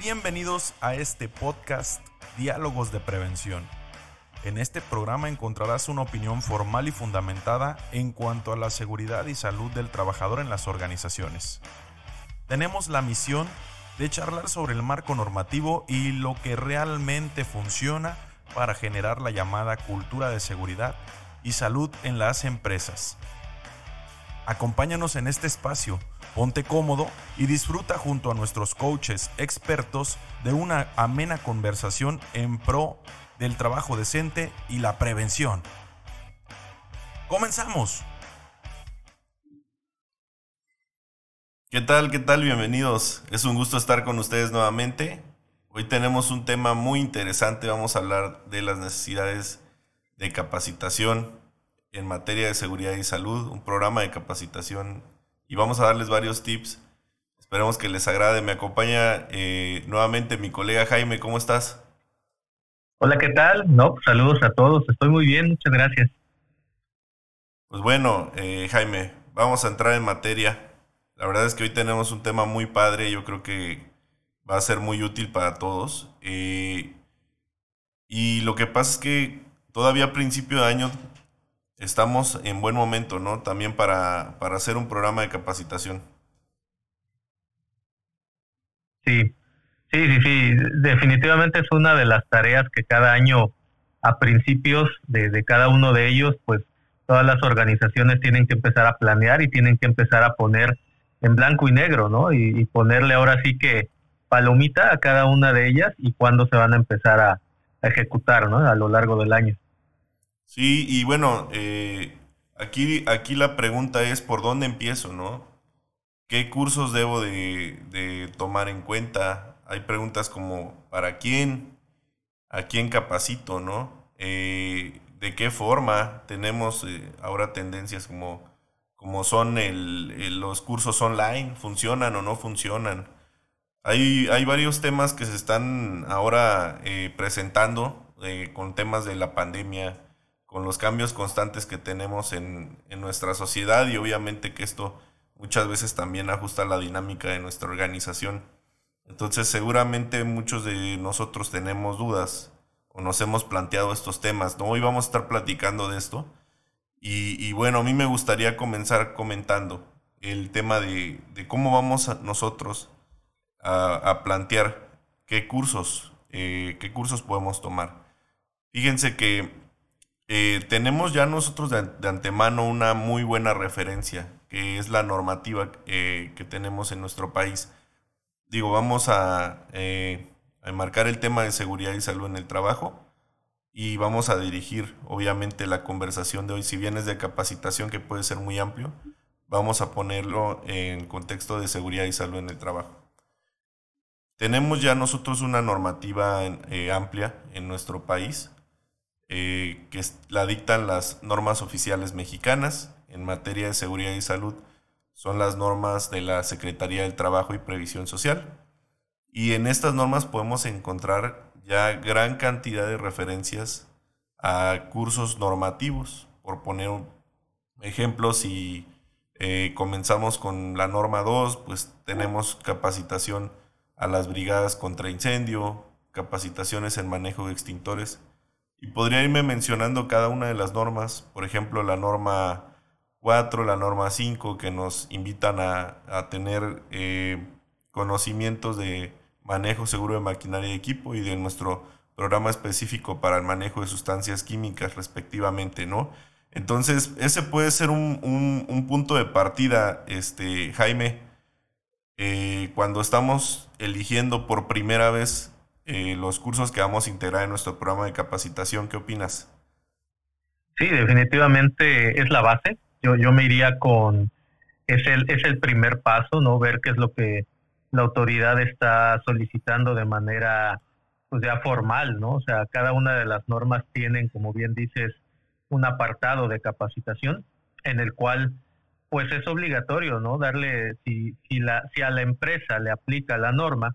Bienvenidos a este podcast Diálogos de Prevención. En este programa encontrarás una opinión formal y fundamentada en cuanto a la seguridad y salud del trabajador en las organizaciones. Tenemos la misión de charlar sobre el marco normativo y lo que realmente funciona para generar la llamada cultura de seguridad y salud en las empresas. Acompáñanos en este espacio, ponte cómodo y disfruta junto a nuestros coaches expertos de una amena conversación en pro del trabajo decente y la prevención. ¡Comenzamos! ¿Qué tal? ¿Qué tal? Bienvenidos. Es un gusto estar con ustedes nuevamente. Hoy tenemos un tema muy interesante. Vamos a hablar de las necesidades de capacitación en materia de seguridad y salud, un programa de capacitación y vamos a darles varios tips. Esperemos que les agrade. Me acompaña eh, nuevamente mi colega Jaime. ¿Cómo estás? Hola, ¿qué tal? No, pues, saludos a todos. Estoy muy bien, muchas gracias. Pues bueno, eh, Jaime, vamos a entrar en materia. La verdad es que hoy tenemos un tema muy padre. Yo creo que va a ser muy útil para todos. Eh, y lo que pasa es que todavía a principio de año estamos en buen momento, ¿no? También para, para hacer un programa de capacitación. Sí, sí, sí, sí. Definitivamente es una de las tareas que cada año, a principios de, cada uno de ellos, pues todas las organizaciones tienen que empezar a planear y tienen que empezar a poner en blanco y negro, ¿no? Y, ponerle ahora sí que palomita a cada una de ellas y cuándo se van a empezar a ejecutar, ¿no? A lo largo del año. Sí, y bueno, eh, aquí, aquí la pregunta es por dónde empiezo, ¿no? ¿Qué cursos debo de, tomar en cuenta? Hay preguntas como ¿para quién? ¿A quién capacito, no? Eh, ¿De qué forma? Tenemos eh, ahora tendencias como, como son el, los cursos online, ¿funcionan o no funcionan? Hay, hay varios temas que se están ahora presentando con temas de la pandemia, con los cambios constantes que tenemos en, nuestra sociedad y obviamente que esto muchas veces también ajusta la dinámica de nuestra organización. Entonces seguramente muchos de nosotros tenemos dudas o nos hemos planteado estos temas. ¿no? Hoy vamos a estar platicando de esto. Y, bueno, a mí me gustaría comenzar comentando el tema de, cómo vamos nosotros a, plantear qué cursos, eh, qué cursos podemos tomar. Fíjense que eh, tenemos ya nosotros de, antemano una muy buena referencia, que es la normativa eh, que tenemos en nuestro país. Digo, vamos a, eh, a enmarcar el tema de seguridad y salud en el trabajo y vamos a dirigir, obviamente, la conversación de hoy, si bien es de capacitación, que puede ser muy amplio, vamos a ponerlo en contexto de seguridad y salud en el trabajo. Tenemos ya nosotros una normativa amplia en nuestro país eh, que la dictan las normas oficiales mexicanas en materia de seguridad y salud. Son las normas de la Secretaría del Trabajo y Previsión Social. Y en estas normas podemos encontrar ya gran cantidad de referencias a cursos normativos. Por poner un ejemplo, si eh, comenzamos con la norma 2, pues tenemos capacitación a las brigadas contra incendio, capacitaciones en manejo de extintores y podría irme mencionando cada una de las normas, por ejemplo, la norma 4, la norma 5, que nos invitan a, tener eh, conocimientos de manejo seguro de maquinaria y equipo y de nuestro programa específico para el manejo de sustancias químicas respectivamente, ¿no? Entonces, ese puede ser un, punto de partida, este, Jaime, eh, cuando estamos eligiendo por primera vez eh, los cursos que vamos a integrar en nuestro programa de capacitación. ¿Qué opinas? Sí, definitivamente es la base. Yo, yo me iría con, es el, es el primer paso, ¿no? Ver qué es lo que la autoridad está solicitando de manera, pues ya formal, ¿no? O sea, cada una de las normas tienen, como bien dices, un apartado de capacitación en el cual pues es obligatorio, ¿no? Darle, si, si, la, si a la empresa le aplica la norma,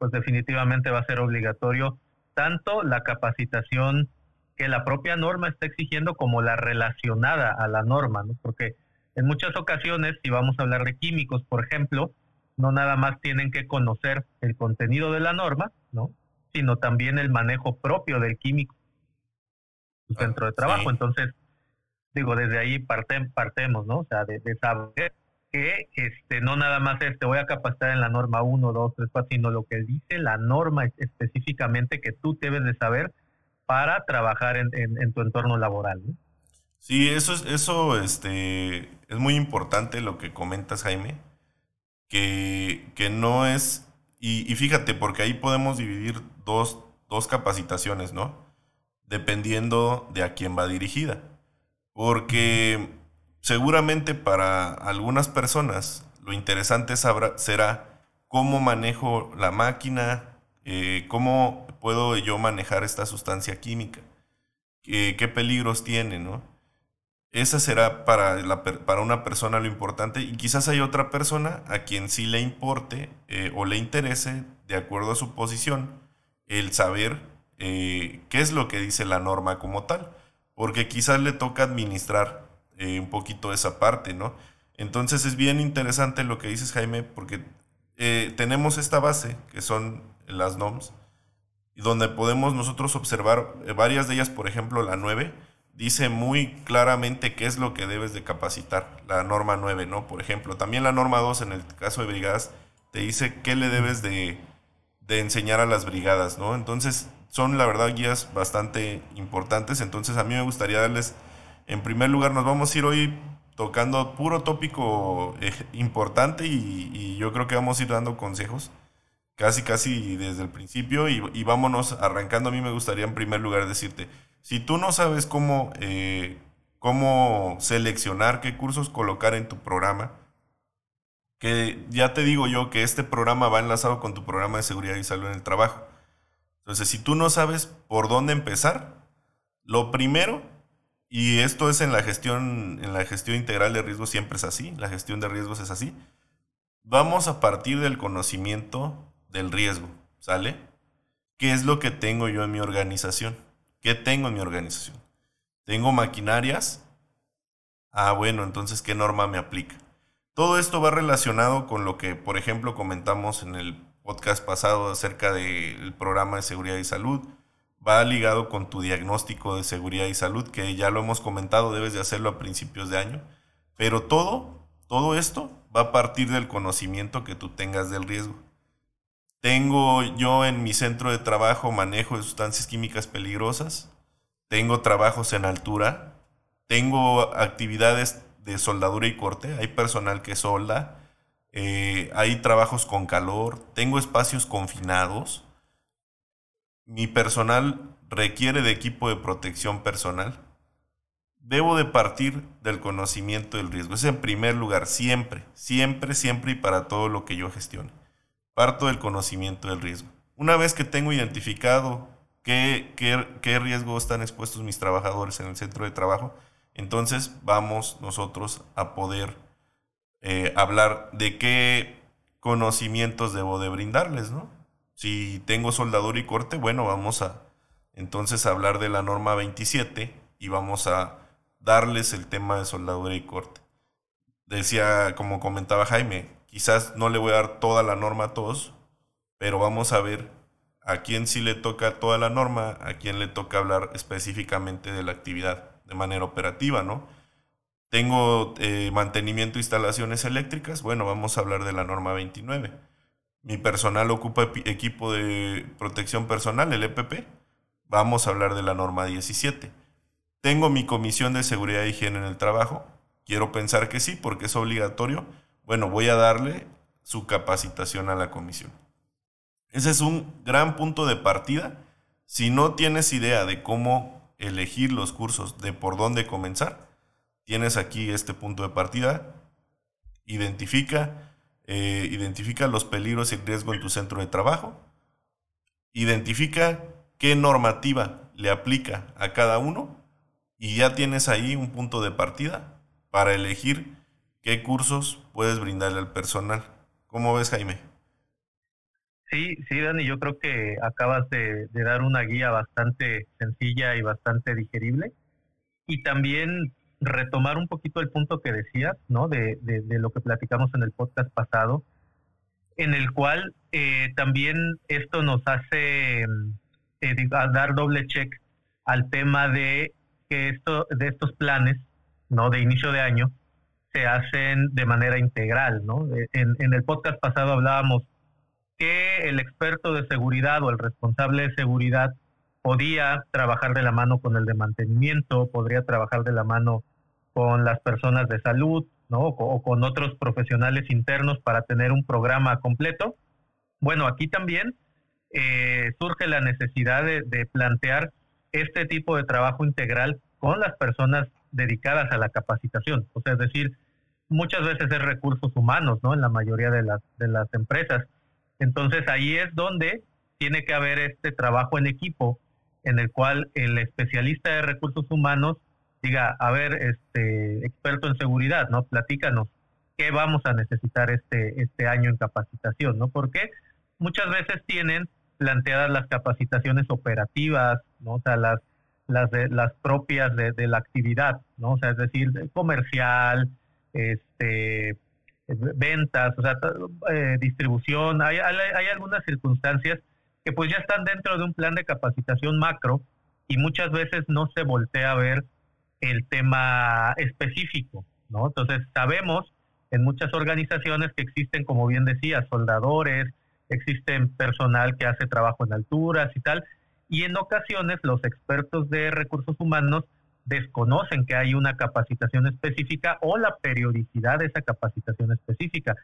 pues definitivamente va a ser obligatorio tanto la capacitación que la propia norma está exigiendo como la relacionada a la norma, ¿no? Porque en muchas ocasiones, si vamos a hablar de químicos, por ejemplo, no nada más tienen que conocer el contenido de la norma, ¿no? Sino también el manejo propio del químico su ah, centro de trabajo. Entonces, digo, desde ahí partemos, ¿no? O sea, de, saber que este, no nada más es te voy a capacitar en la norma 1, 2, 3, 4, sino lo que dice la norma específicamente que tú debes de saber para trabajar en, en, tu entorno laboral. ¿no? Sí, eso es, eso este, es muy importante lo que comentas, Jaime, que, que no es, y, y, fíjate, porque ahí podemos dividir dos, dos capacitaciones, ¿no? Dependiendo de a quién va dirigida. Porque seguramente para algunas personas lo interesante será cómo manejo la máquina, eh, cómo puedo yo manejar esta sustancia química, qué peligros tiene, ¿no? Esa será para una persona lo importante y quizás hay otra persona a quien sí le importe eh, o le interese, de acuerdo a su posición, el saber eh, qué es lo que dice la norma como tal, porque quizás le toca administrar eh, un poquito esa parte, ¿no? Entonces es bien interesante lo que dices, Jaime, porque tenemos esta base, que son las NOMS, donde podemos nosotros observar varias de ellas, por ejemplo, la 9, dice muy claramente qué es lo que debes de capacitar, la norma 9, ¿no? Por ejemplo, también la norma 2 en el caso de brigadas te dice qué le debes de, enseñar a las brigadas, ¿no? Entonces, son la verdad guías bastante importantes, entonces a mí me gustaría darles, en primer lugar, nos vamos a ir hoy tocando puro tópico eh, importante y, yo creo que vamos a ir dando consejos casi casi desde el principio y, vámonos arrancando. A mí me gustaría en primer lugar decirte, si tú no sabes cómo, eh, cómo seleccionar qué cursos colocar en tu programa, que ya te digo yo que este programa va enlazado con tu programa de seguridad y salud en el trabajo. Entonces, si tú no sabes por dónde empezar, lo primero, y esto es en la gestión, en la gestión integral de riesgos siempre es así, la gestión de riesgos es así. Vamos a partir del conocimiento del riesgo, ¿sale? ¿Qué es lo que tengo yo en mi organización? ¿Qué tengo en mi organización? ¿Tengo maquinarias? Ah, bueno, entonces, ¿qué norma me aplica? Todo esto va relacionado con lo que, por ejemplo, comentamos en el podcast pasado acerca del programa de seguridad y salud. Va ligado con tu diagnóstico de seguridad y salud, que ya lo hemos comentado, debes de hacerlo a principios de año. Pero todo, todo esto va a partir del conocimiento que tú tengas del riesgo. Tengo yo en mi centro de trabajo manejo de sustancias químicas peligrosas. Tengo trabajos en altura. Tengo actividades de soldadura y corte. Hay personal que solda. Eh, hay trabajos con calor. Tengo espacios confinados. Mi personal requiere de equipo de protección personal. Debo de partir del conocimiento del riesgo. Es en primer lugar, siempre, siempre, siempre y para todo lo que yo gestione parto del conocimiento del riesgo. Una vez que tengo identificado qué, qué, riesgo están expuestos mis trabajadores en el centro de trabajo, entonces vamos nosotros a poder eh, hablar de qué conocimientos debo de brindarles, ¿no? Si tengo soldadura y corte, bueno, vamos a entonces hablar de la norma 27 y vamos a darles el tema de soldadura y corte. Decía, como comentaba Jaime, Quizás no le voy a dar toda la norma a todos, pero vamos a ver a quién sí le toca toda la norma, a quién le toca hablar específicamente de la actividad de manera operativa, ¿no? Tengo eh, mantenimiento de instalaciones eléctricas, bueno, vamos a hablar de la norma 29. Mi personal ocupa equipo de protección personal, el EPP, vamos a hablar de la norma 17. Tengo mi comisión de seguridad y higiene en el trabajo, quiero pensar que sí, porque es obligatorio, bueno, voy a darle su capacitación a la comisión. Ese es un gran punto de partida. Si no tienes idea de cómo elegir los cursos, de por dónde comenzar, tienes aquí este punto de partida. Identifica, eh, identifica los peligros y riesgo en tu centro de trabajo. Identifica qué normativa le aplica a cada uno y ya tienes ahí un punto de partida para elegir ¿Qué cursos puedes brindarle al personal? ¿Cómo ves, Jaime? Sí, sí, Dani, yo creo que acabas de, dar una guía bastante sencilla y bastante digerible. Y también retomar un poquito el punto que decías, ¿no? De, de, lo que platicamos en el podcast pasado, en el cual eh, también esto nos hace eh, dar doble check al tema de que esto de estos planes no de inicio de año se hacen de manera integral no en, en el podcast pasado hablábamos que el experto de seguridad o el responsable de seguridad podía trabajar de la mano con el de mantenimiento, podría trabajar de la mano con las personas de salud, ¿no? O, con otros profesionales internos para tener un programa completo. Bueno, aquí también eh, surge la necesidad de, plantear este tipo de trabajo integral con las personas dedicadas a la capacitación. O sea, es decir, muchas veces es recursos humanos, ¿no? En la mayoría de las, de las empresas. Entonces ahí es donde tiene que haber este trabajo en equipo en el cual el especialista de recursos humanos diga, a ver, este experto en seguridad, ¿no? Platícanos qué vamos a necesitar este este año en capacitación, ¿no? Porque muchas veces tienen planteadas las capacitaciones operativas, ¿no? O sea, las las de, las propias de, la actividad, ¿no? O sea, es decir, comercial, este ventas, o sea, eh, distribución, hay, hay algunas circunstancias que pues ya están dentro de un plan de capacitación macro y muchas veces no se voltea a ver el tema específico, ¿no? Entonces sabemos en muchas organizaciones que existen, como bien decía, soldadores, existen personal que hace trabajo en alturas y tal, y en ocasiones los expertos de recursos humanos desconocen que hay una capacitación específica o la periodicidad de esa capacitación específica,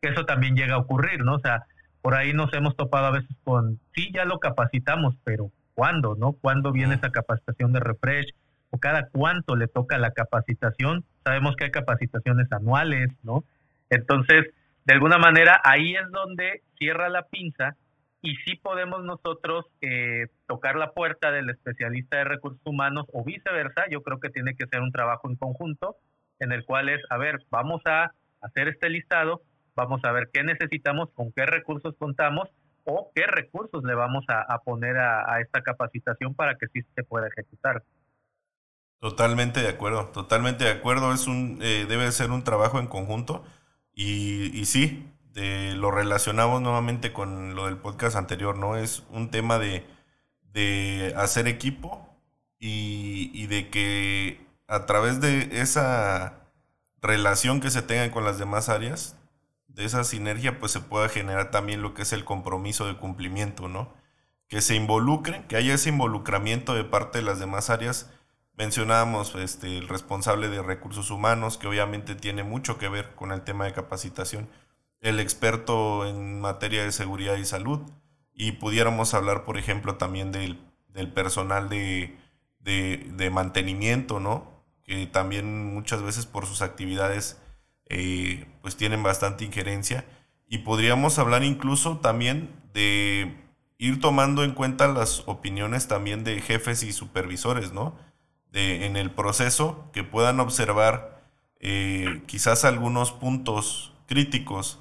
que eso también llega a ocurrir, ¿no? O sea, por ahí nos hemos topado a veces con, sí, ya lo capacitamos, pero ¿cuándo, no? ¿Cuándo viene esa capacitación de refresh? ¿O cada cuánto le toca la capacitación? Sabemos que hay capacitaciones anuales, ¿no? Entonces, de alguna manera, ahí es donde cierra la pinza y sí podemos nosotros eh, tocar la puerta del especialista de recursos humanos o viceversa. Yo creo que tiene que ser un trabajo en conjunto en el cual es, a ver, vamos a hacer este listado, vamos a ver qué necesitamos, con qué recursos contamos o qué recursos le vamos a, poner a, esta capacitación para que sí se pueda ejecutar. Totalmente de acuerdo, totalmente de acuerdo. Es un, eh, debe ser un trabajo en conjunto y, y sí, lo relacionamos nuevamente con lo del podcast anterior, ¿no? Es un tema de, de hacer equipo y, y de que a través de esa relación que se tenga con las demás áreas, de esa sinergia, pues se pueda generar también lo que es el compromiso de cumplimiento, ¿no? Que se involucren, que haya ese involucramiento de parte de las demás áreas. Mencionábamos este, el responsable de recursos humanos, que obviamente tiene mucho que ver con el tema de capacitación, el experto en materia de seguridad y salud, y pudiéramos hablar, por ejemplo, también del, personal de, de mantenimiento, ¿no? Que también muchas veces por sus actividades eh, pues tienen bastante injerencia. Y podríamos hablar incluso también de ir tomando en cuenta las opiniones también de jefes y supervisores, ¿no? En el proceso que puedan observar eh, quizás algunos puntos críticos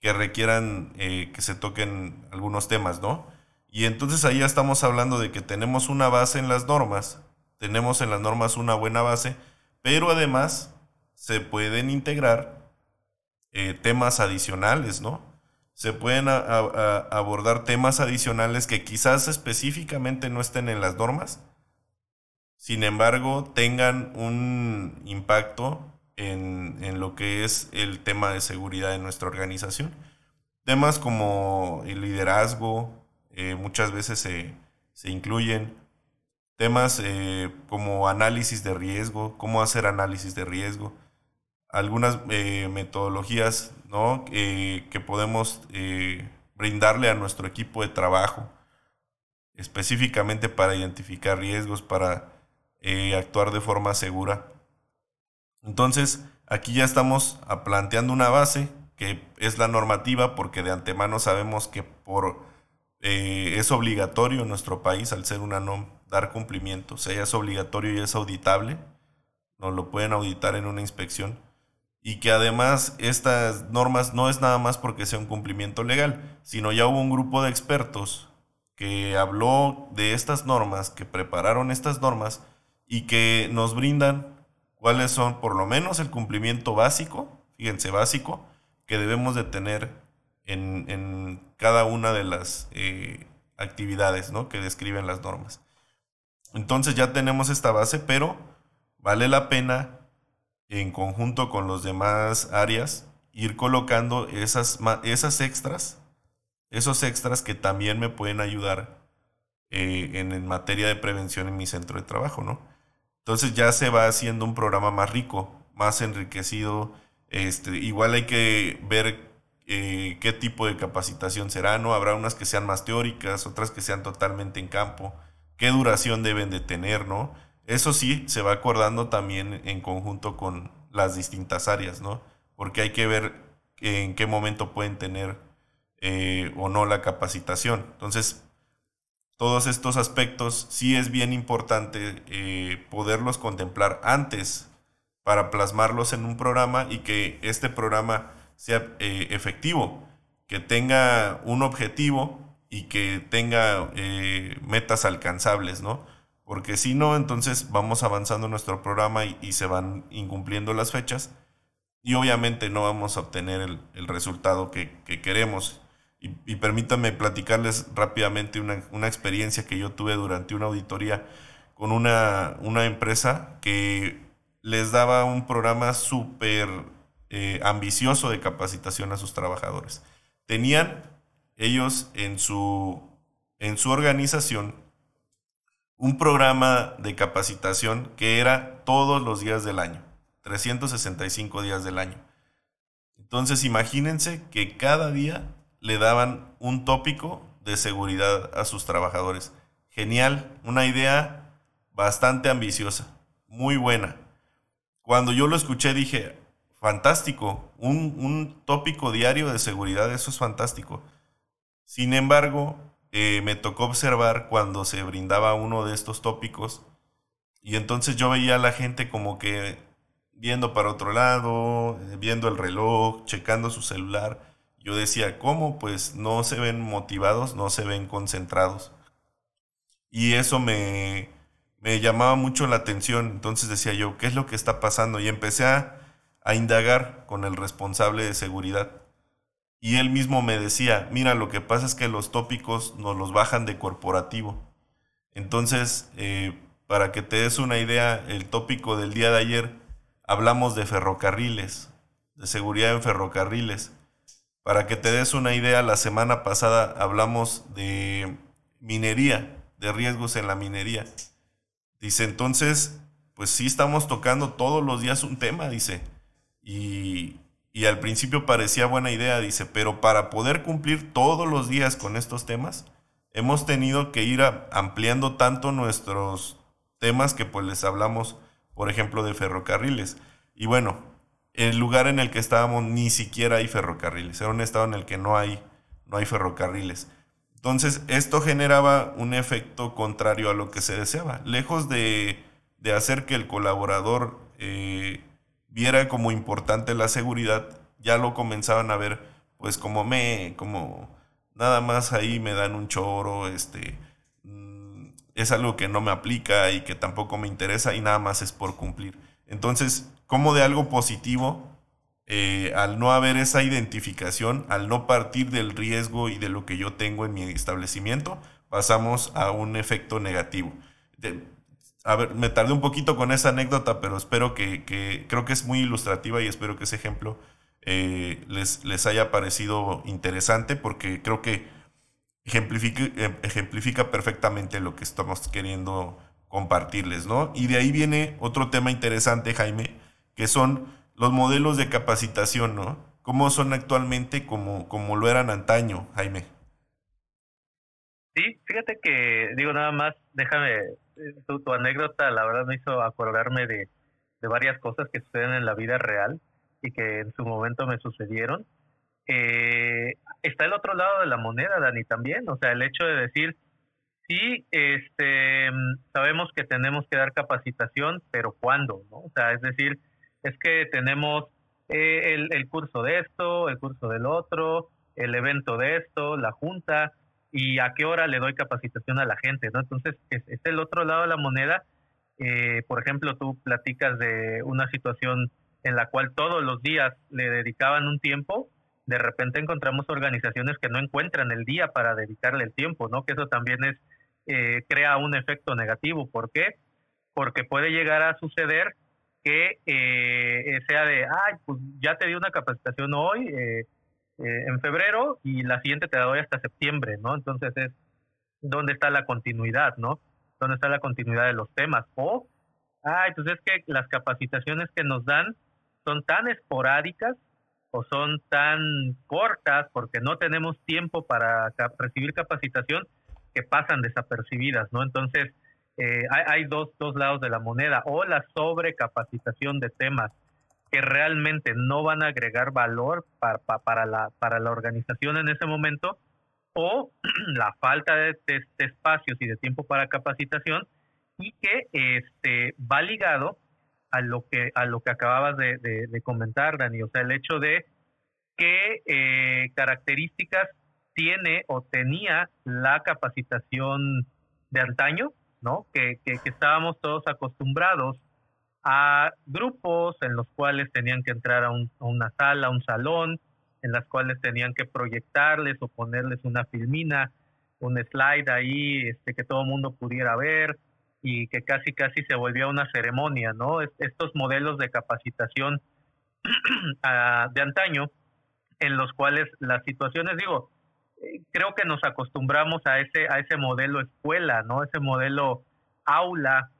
que requieran eh, que se toquen algunos temas, ¿no? Y entonces ahí ya estamos hablando de que tenemos una base en las normas, tenemos en las normas una buena base, pero además se pueden integrar eh, temas adicionales, ¿no? Se pueden abordar temas adicionales que quizás específicamente no estén en las normas, sin embargo tengan un impacto en, lo que es el tema de seguridad de nuestra organización. Temas como el liderazgo, eh, muchas veces se, incluyen temas eh, como análisis de riesgo, cómo hacer análisis de riesgo, algunas eh, metodologías ¿no? que podemos brindarle a nuestro equipo de trabajo, específicamente para identificar riesgos, para eh, actuar de forma segura. Entonces, aquí ya estamos planteando una base que es la normativa, porque de antemano sabemos que por, es obligatorio en nuestro país, al ser una NOM, dar cumplimiento. O sea, ya es obligatorio y es auditable. Nos lo pueden auditar en una inspección y que además estas normas no es nada más porque sea un cumplimiento legal, sino ya hubo un grupo de expertos que habló de estas normas, que prepararon estas normas y que nos brindan cuáles son por lo menos el cumplimiento básico, fíjense básico, que debemos de tener en, cada una de las eh, actividades ¿no? que describen las normas. Entonces ya tenemos esta base, pero vale la pena en conjunto con los demás áreas ir colocando esas, esas extras, esos extras que también me pueden ayudar eh, en, materia de prevención en mi centro de trabajo, ¿no? Entonces ya se va haciendo un programa más rico, más enriquecido. Este, igual hay que ver eh, qué tipo de capacitación será, ¿no? Habrá unas que sean más teóricas, otras que sean totalmente en campo, qué duración deben de tener, ¿no? Eso sí, se va acordando también en conjunto con las distintas áreas, ¿no? Porque hay que ver en qué momento pueden tener eh, o no la capacitación. Entonces, todos estos aspectos sí es bien importante eh, poderlos contemplar antes para plasmarlos en un programa y que este programa sea eh, efectivo, que tenga un objetivo y que tenga eh, metas alcanzables, ¿no? Porque si no, entonces vamos avanzando nuestro programa y, se van incumpliendo las fechas y obviamente no vamos a obtener el, resultado que, queremos. Y, permítanme platicarles rápidamente una, experiencia que yo tuve durante una auditoría con una, una empresa que les daba un programa súper eh, ambicioso de capacitación a sus trabajadores. Tenían ellos en su, en su organización un programa de capacitación que era todos los días del año, 365 días del año. Entonces imagínense que cada día le daban un tópico de seguridad a sus trabajadores. Genial, una idea bastante ambiciosa, muy buena. Cuando yo lo escuché dije, fantástico, un, tópico diario de seguridad, eso es fantástico. Sin embargo, eh, me tocó observar cuando se brindaba uno de estos tópicos y entonces yo veía a la gente como que viendo para otro lado, eh, viendo el reloj, checando su celular. Yo decía, ¿cómo? Pues no se ven motivados, no se ven concentrados. Y eso me, me llamaba mucho la atención. Entonces decía yo, ¿qué es lo que está pasando? Y empecé a, indagar con el responsable de seguridad. Y él mismo me decía, mira, lo que pasa es que los tópicos nos los bajan de corporativo. Entonces, eh, para que te des una idea, el tópico del día de ayer, hablamos de ferrocarriles, de seguridad en ferrocarriles. Para que te des una idea, la semana pasada hablamos de minería, de riesgos en la minería. Dice, entonces, pues sí estamos tocando todos los días un tema, dice. Y, al principio parecía buena idea, dice, pero para poder cumplir todos los días con estos temas, hemos tenido que ir ampliando tanto nuestros temas que pues les hablamos, por ejemplo, de ferrocarriles. Y bueno, el lugar en el que estábamos ni siquiera hay ferrocarriles, era un estado en el que no hay, no hay ferrocarriles. Entonces, esto generaba un efecto contrario a lo que se deseaba. Lejos de, hacer que el colaborador eh, viera como importante la seguridad, ya lo comenzaban a ver pues como me, como nada más ahí me dan un choro, este, mm, es algo que no me aplica y que tampoco me interesa y nada más es por cumplir. Entonces, como de algo positivo eh, al no haber esa identificación, al no partir del riesgo y de lo que yo tengo en mi establecimiento, pasamos a un efecto negativo. a ver, me tardé un poquito con esa anécdota, pero espero que, creo que es muy ilustrativa y espero que ese ejemplo eh, les, les haya parecido interesante porque creo que ejemplifica, eh, ejemplifica perfectamente lo que estamos queriendo compartirles, ¿no? Y de ahí viene otro tema interesante, Jaime, que son los modelos de capacitación, ¿no? ¿Cómo son actualmente como, como lo eran antaño, Jaime? Sí, fíjate que, digo nada más, déjame, tu, tu anécdota la verdad me hizo acordarme de, de, varias cosas que suceden en la vida real y que en su momento me sucedieron. Eh, está el otro lado de la moneda, Dani, también, o sea, el hecho de decir, sí, este, sabemos que tenemos que dar capacitación, pero ¿cuándo? ¿no? O sea, es decir, es que tenemos eh, el, curso de esto, el curso del otro, el evento de esto, la junta, y a qué hora le doy capacitación a la gente, ¿no? Entonces, es, es el otro lado de la moneda. Eh, por ejemplo, tú platicas de una situación en la cual todos los días le dedicaban un tiempo de repente encontramos organizaciones que no encuentran el día para dedicarle el tiempo, ¿no? Que eso también es eh, crea un efecto negativo. ¿Por qué? Porque puede llegar a suceder que eh, sea de, ay, pues ya te di una capacitación hoy, eh, en febrero, y la siguiente te la doy hasta septiembre, ¿no? Entonces es, ¿dónde está la continuidad, no? ¿Dónde está la continuidad de los temas? O, ay, pues es que las capacitaciones que nos dan son tan esporádicas o son tan cortas porque no tenemos tiempo para recibir capacitación que pasan desapercibidas, ¿no? Entonces, eh, hay, dos, dos lados de la moneda, o la sobrecapacitación de temas que realmente no van a agregar valor para, para, la, para la organización en ese momento, o la falta de, espacios y de tiempo para capacitación y que este, va ligado a lo que a lo que acababas de, comentar, Dani, o sea, el hecho de qué eh, características tiene o tenía la capacitación de antaño, ¿no? Que, que, estábamos todos acostumbrados a grupos en los cuales tenían que entrar a, una sala, a un salón, en las cuales tenían que proyectarles o ponerles una filmina, un slide ahí este, que todo el mundo pudiera ver, y que casi casi se volvió una ceremonia, ¿no? Estos modelos de capacitación de antaño, en los cuales las situaciones, digo, creo que nos acostumbramos a ese, a ese modelo escuela, ¿no? Ese modelo aula,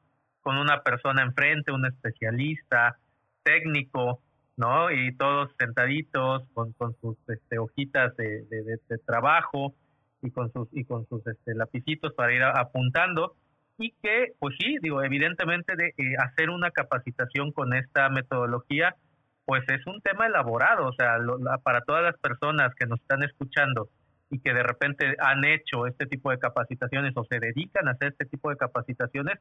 con una persona enfrente, un especialista, técnico, ¿no? Y todos sentaditos con, con sus este, hojitas de, de, trabajo y con sus, y con sus este, lapicitos para ir apuntando y que, pues sí, digo, evidentemente de eh, hacer una capacitación con esta metodología, pues es un tema elaborado, o sea, para todas las personas que nos están escuchando y que de repente han hecho este tipo de capacitaciones o se dedican a hacer este tipo de capacitaciones,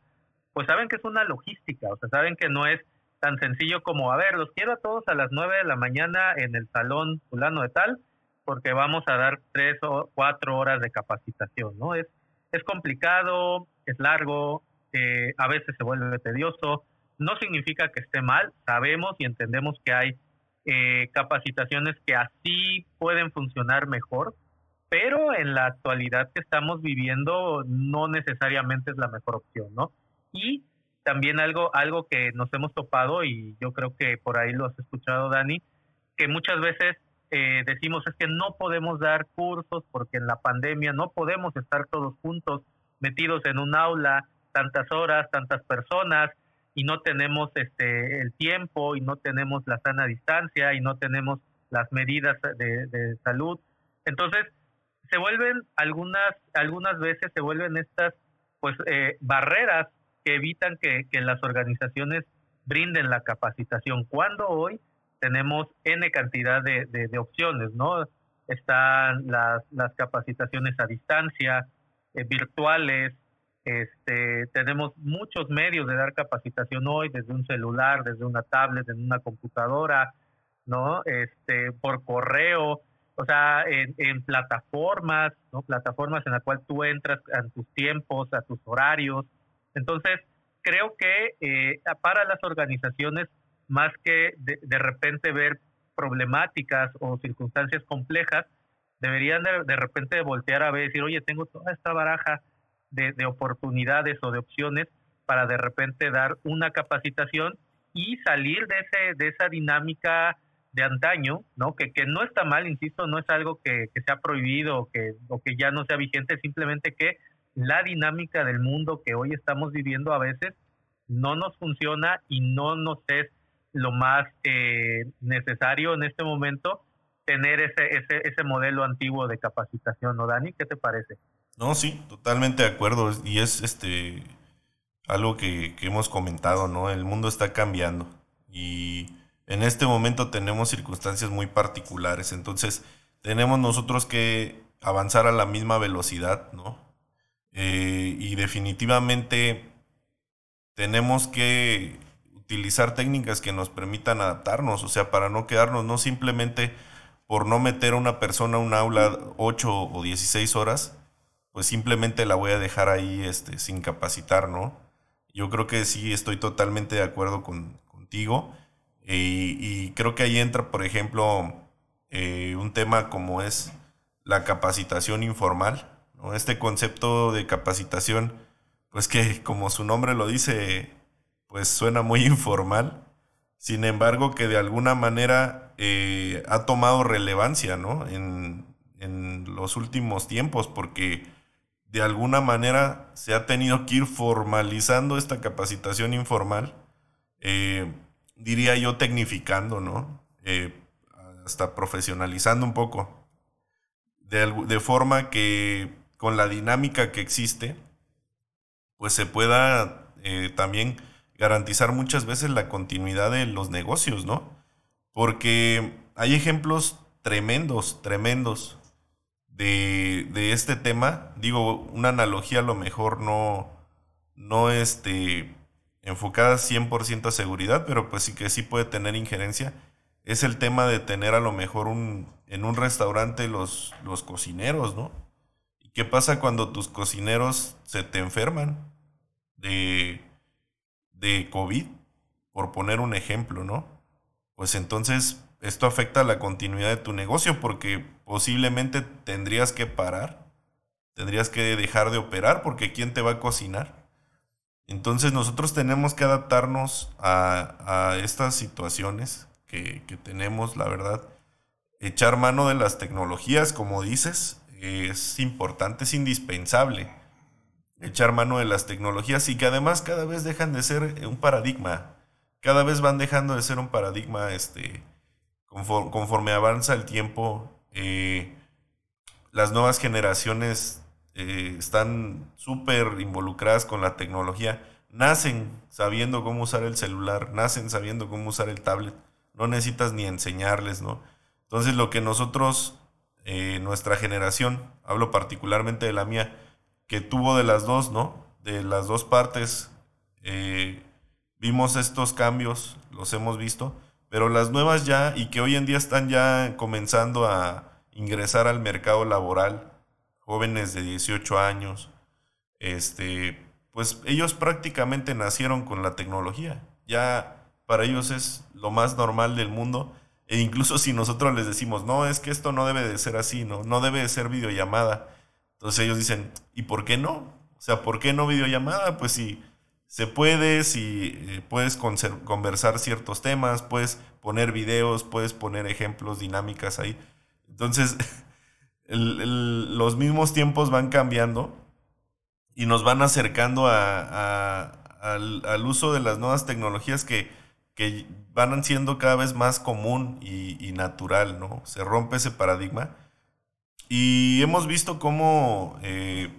pues saben que es una logística, o sea, saben que no es tan sencillo como, a ver, los quiero a todos a las nueve de la mañana en el salón fulano de tal, porque vamos a dar tres o cuatro horas de capacitación, ¿no? Es, es complicado, es largo, eh, a veces se vuelve tedioso. No significa que esté mal, sabemos y entendemos que hay eh, capacitaciones que así pueden funcionar mejor, pero en la actualidad que estamos viviendo no necesariamente es la mejor opción, ¿no? Y también algo, algo que nos hemos topado, y yo creo que por ahí lo has escuchado, Dani, que muchas veces eh, decimos es que no podemos dar cursos porque en la pandemia no podemos estar todos juntos metidos en un aula tantas horas, tantas personas y no tenemos este el tiempo y no tenemos la sana distancia y no tenemos las medidas de, salud. Entonces, se vuelven algunas algunas veces se vuelven estas pues eh, barreras que evitan que, que las organizaciones brinden la capacitación. Cuando hoy tenemos N cantidad de, de, opciones, ¿no? Están las, las capacitaciones a distancia, eh, virtuales. Este, tenemos muchos medios de dar capacitación hoy, desde un celular, desde una tablet, desde una computadora, ¿no? Este, por correo, o sea, en, plataformas, ¿no? Plataformas en las cuales tú entras a tus tiempos, a tus horarios. Entonces, creo que eh, para las organizaciones, más que de, de repente ver problemáticas o circunstancias complejas, deberían de, repente voltear a ver y decir, oye, tengo toda esta baraja de, oportunidades o de opciones para de repente dar una capacitación y salir de ese de esa dinámica de antaño, ¿no? Que, que no está mal, insisto, no es algo que, que sea prohibido o que, o que ya no sea vigente, simplemente que la dinámica del mundo que hoy estamos viviendo a veces no nos funciona y no nos es lo más eh, necesario en este momento tener ese, ese, ese modelo antiguo de capacitación, ¿no, Dani? ¿Qué te parece? No, sí, totalmente de acuerdo. Y es este algo que, que hemos comentado, ¿no? El mundo está cambiando. Y en este momento tenemos circunstancias muy particulares. Entonces, tenemos nosotros que avanzar a la misma velocidad, ¿no? Eh, y definitivamente tenemos que utilizar técnicas que nos permitan adaptarnos, o sea, para no quedarnos no simplemente por no meter a una persona a un aula 8 o 16 horas, pues simplemente la voy a dejar ahí este, sin capacitar, ¿no? Yo creo que sí estoy totalmente de acuerdo con, contigo. Y, creo que ahí entra, por ejemplo, eh, un tema como es la capacitación informal. Este concepto de capacitación, pues que como su nombre lo dice, pues suena muy informal. Sin embargo, que de alguna manera eh, ha tomado relevancia ¿no? en, en los últimos tiempos, porque de alguna manera se ha tenido que ir formalizando esta capacitación informal, eh, diría yo tecnificando, ¿no? Eh, hasta profesionalizando un poco, de, forma que con la dinámica que existe, pues se pueda eh, también garantizar muchas veces la continuidad de los negocios, ¿no? Porque hay ejemplos tremendos, tremendos de, este tema. Digo, una analogía a lo mejor no, no este, enfocada 100% a seguridad, pero pues sí que sí puede tener injerencia. Es el tema de tener a lo mejor un, en un restaurante los, los cocineros, ¿no? ¿Y qué pasa cuando tus cocineros se te enferman de, de COVID? Por poner un ejemplo, ¿no? Pues entonces esto afecta la continuidad de tu negocio porque posiblemente tendrías que parar, tendrías que dejar de operar porque ¿quién te va a cocinar? Entonces nosotros tenemos que adaptarnos a, estas situaciones que, tenemos, la verdad. Echar mano de las tecnologías, como dices, es importante, es indispensable. Echar mano de las tecnologías y que además cada vez dejan de ser un paradigma. Cada vez van dejando de ser un paradigma este, conforme, avanza el tiempo, eh, las nuevas generaciones eh, están súper involucradas con la tecnología, nacen sabiendo cómo usar el celular, nacen sabiendo cómo usar el tablet, no necesitas ni enseñarles, ¿no? Entonces lo que nosotros, eh, nuestra generación, hablo particularmente de la mía, que tuvo de las dos, ¿no? De las dos partes, vimos estos cambios, los hemos visto, pero las nuevas ya y que hoy en día están ya comenzando a ingresar al mercado laboral, jóvenes de 18 años, este, pues ellos prácticamente nacieron con la tecnología. Ya para ellos es lo más normal del mundo. E incluso si nosotros les decimos, no, es que esto no debe de ser así, no, no debe de ser videollamada. Entonces ellos dicen, ¿y por qué no? O sea, ¿por qué no videollamada? Pues si se puede, si eh, puedes conversar ciertos temas, puedes poner videos, puedes poner ejemplos, dinámicas ahí. Entonces, los mismos tiempos van cambiando y nos van acercando al, uso de las nuevas tecnologías que, van siendo cada vez más común y, natural, ¿no? Se rompe ese paradigma. Y hemos visto cómo eh,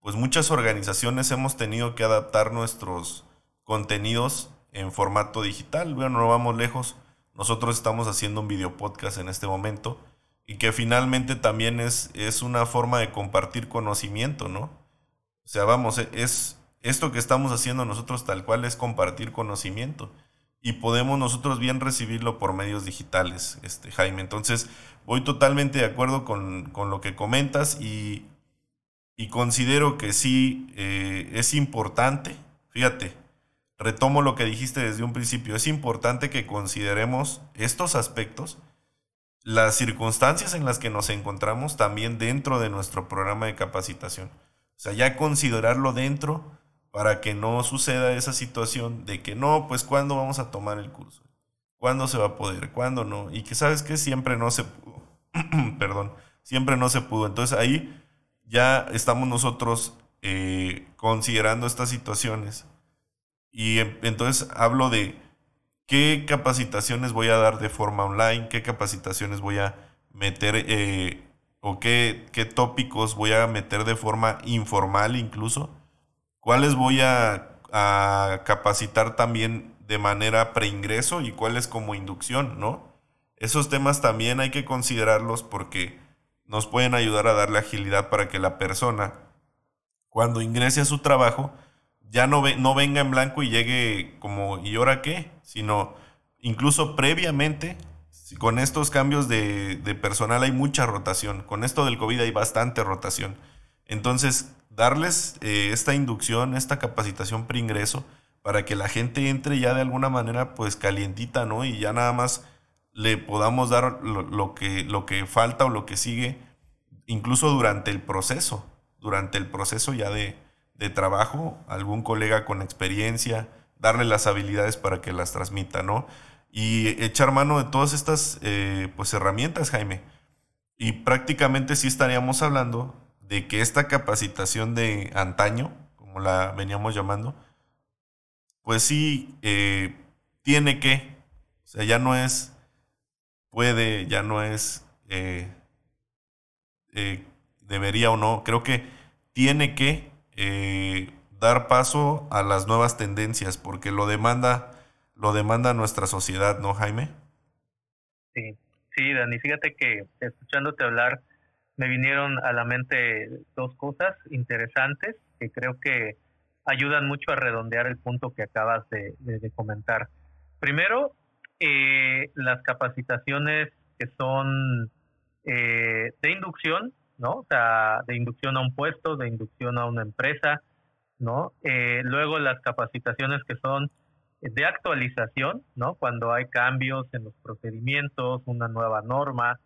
pues muchas organizaciones hemos tenido que adaptar nuestros contenidos en formato digital. Bueno, no vamos lejos. Nosotros estamos haciendo un video podcast en este momento y que finalmente también es, es una forma de compartir conocimiento, ¿no? O sea, vamos, es esto que estamos haciendo nosotros tal cual es compartir conocimiento y podemos nosotros bien recibirlo por medios digitales, este, Jaime. Entonces, voy totalmente de acuerdo con, con lo que comentas y y considero que sí eh, es importante, fíjate, retomo lo que dijiste desde un principio, es importante que consideremos estos aspectos, las circunstancias en las que nos encontramos también dentro de nuestro programa de capacitación. O sea, ya considerarlo dentro para que no suceda esa situación de que no, pues cuándo vamos a tomar el curso, cuándo se va a poder, cuándo no, y que sabes que siempre no se pudo, perdón, siempre no se pudo. Entonces ahí ya estamos nosotros eh, considerando estas situaciones. Y entonces hablo de qué capacitaciones voy a dar de forma online, qué capacitaciones voy a meter eh, o qué, qué tópicos voy a meter de forma informal incluso, cuáles voy a, a capacitar también de manera preingreso y cuáles como inducción, ¿no? Esos temas también hay que considerarlos porque nos pueden ayudar a darle agilidad para que la persona, cuando ingrese a su trabajo, ya no, no venga en blanco y llegue como, ¿y ahora qué? Sino incluso previamente, con estos cambios de, personal hay mucha rotación, con esto del COVID hay bastante rotación. Entonces, darles eh, esta inducción, esta capacitación preingreso, para que la gente entre ya de alguna manera pues calientita, ¿no? Y ya nada más le podamos dar lo, que, lo que falta o lo que sigue, incluso durante el proceso, durante el proceso ya de, de trabajo, algún colega con experiencia, darle las habilidades para que las transmita, ¿no? Y echar mano de todas estas eh, pues herramientas, Jaime. Y prácticamente sí estaríamos hablando de que esta capacitación de antaño, como la veníamos llamando, pues sí eh, tiene que, o sea, ya no es, puede, ya no es, eh, debería o no, creo que tiene que dar paso a las nuevas tendencias, porque lo demanda, lo demanda nuestra sociedad, ¿no, Jaime? Sí, sí, Dani, fíjate que escuchándote hablar, me vinieron a la mente dos cosas interesantes que creo que ayudan mucho a redondear el punto que acabas de, comentar. Primero, eh, las capacitaciones que son eh, de inducción, ¿no? O sea, de inducción a un puesto, de inducción a una empresa, ¿no? Eh, luego las capacitaciones que son de actualización, ¿no? Cuando hay cambios en los procedimientos, una nueva norma,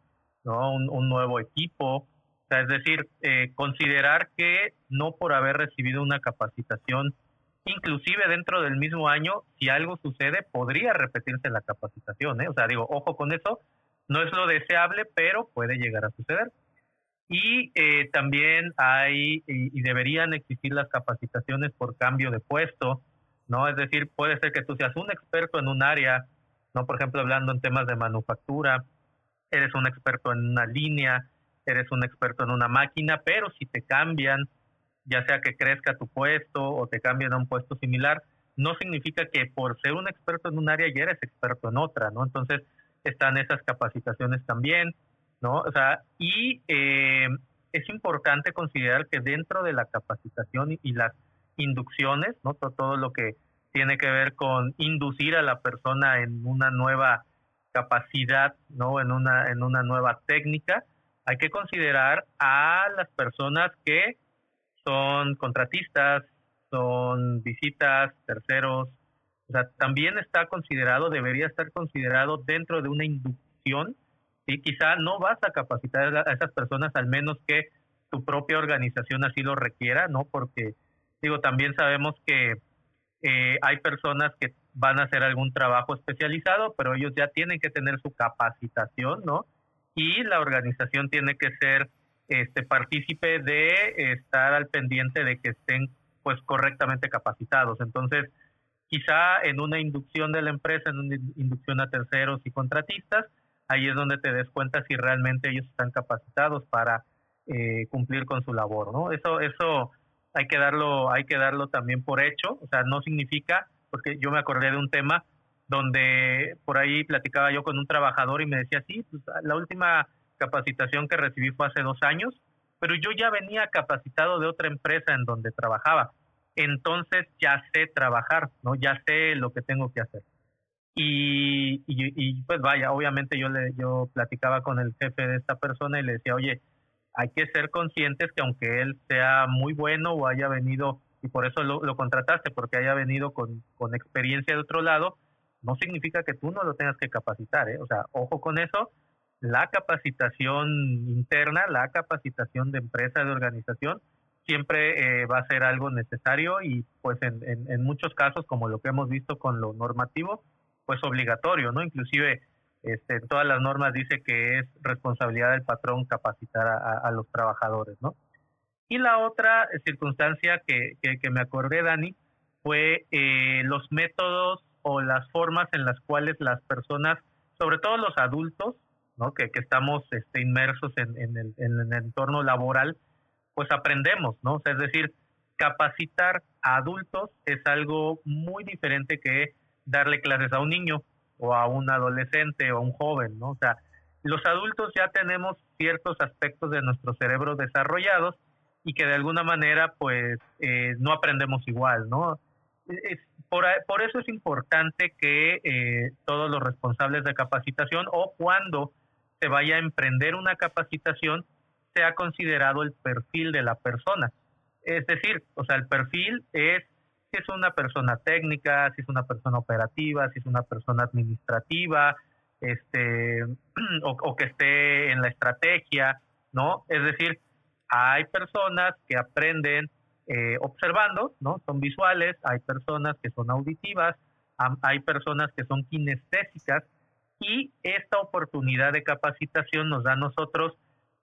¿no? Un, nuevo equipo. O sea, es decir, eh, considerar que no por haber recibido una capacitación, inclusive dentro del mismo año, si algo sucede, podría repetirse la capacitación, ¿eh? O sea, digo, ojo con eso, no es lo deseable, pero puede llegar a suceder. Y eh, también hay y, deberían existir las capacitaciones por cambio de puesto, ¿no? Es decir, puede ser que tú seas un experto en un área, ¿no? Por ejemplo, hablando en temas de manufactura, eres un experto en una línea, eres un experto en una máquina, pero si te cambian, ya sea que crezca tu puesto o te cambian a un puesto similar, no significa que por ser un experto en un área ya eres experto en otra, ¿no? Entonces, están esas capacitaciones también. ¿No? O sea, y eh, es importante considerar que dentro de la capacitación y, las inducciones, ¿no? Todo, lo que tiene que ver con inducir a la persona en una nueva capacidad, ¿no? En una, en una nueva técnica, hay que considerar a las personas que son contratistas, son visitas, terceros, o sea, también está considerado, debería estar considerado dentro de una inducción y quizá no vas a capacitar a esas personas, al menos que tu propia organización así lo requiera, ¿no? Porque, digo, también sabemos que eh, hay personas que van a hacer algún trabajo especializado, pero ellos ya tienen que tener su capacitación, ¿no? Y la organización tiene que ser este partícipe de estar al pendiente de que estén pues correctamente capacitados. Entonces, quizá en una inducción de la empresa, en una inducción a terceros y contratistas, ahí es donde te des cuenta si realmente ellos están capacitados para eh, cumplir con su labor, ¿no? Eso, eso hay que darlo, hay que darlo también por hecho, o sea, no significa, porque yo me acordé de un tema donde por ahí platicaba yo con un trabajador y me decía, sí, pues la última capacitación que recibí fue hace dos años, pero yo ya venía capacitado de otra empresa en donde trabajaba. Entonces ya sé trabajar, ¿no? Ya sé lo que tengo que hacer. Y, y, pues vaya, obviamente yo le yo platicaba con el jefe de esta persona y le decía, oye, hay que ser conscientes que aunque él sea muy bueno o haya venido, y por eso lo, contrataste, porque haya venido con, con, experiencia de otro lado, no significa que tú no lo tengas que capacitar, ¿eh? O sea, ojo con eso, la capacitación interna, la capacitación de empresa, de organización, siempre eh, va a ser algo necesario y pues en, en muchos casos, como lo que hemos visto con lo normativo, pues obligatorio, ¿no? Inclusive este, en todas las normas dice que es responsabilidad del patrón capacitar a, los trabajadores, ¿no? Y la otra circunstancia que, que, me acordé, Dani, fue eh, los métodos o las formas en las cuales las personas, sobre todo los adultos, ¿no? que, que estamos este, inmersos en, el, en, el, entorno laboral, pues aprendemos, ¿no? Es decir, capacitar a adultos es algo muy diferente que darle clases a un niño o a un adolescente o a un joven, ¿no? O sea, los adultos ya tenemos ciertos aspectos de nuestro cerebro desarrollados y que de alguna manera pues eh, no aprendemos igual, ¿no? Por, por, eso es importante que eh, todos los responsables de capacitación o cuando se vaya a emprender una capacitación sea considerado el perfil de la persona. Es decir, o sea, el perfil es si es una persona técnica, si es una persona operativa, si es una persona administrativa, este, o, que esté en la estrategia, ¿no? Es decir, hay personas que aprenden eh, observando, ¿no? Son visuales, hay personas que son auditivas, hay personas que son kinestésicas y esta oportunidad de capacitación nos da a nosotros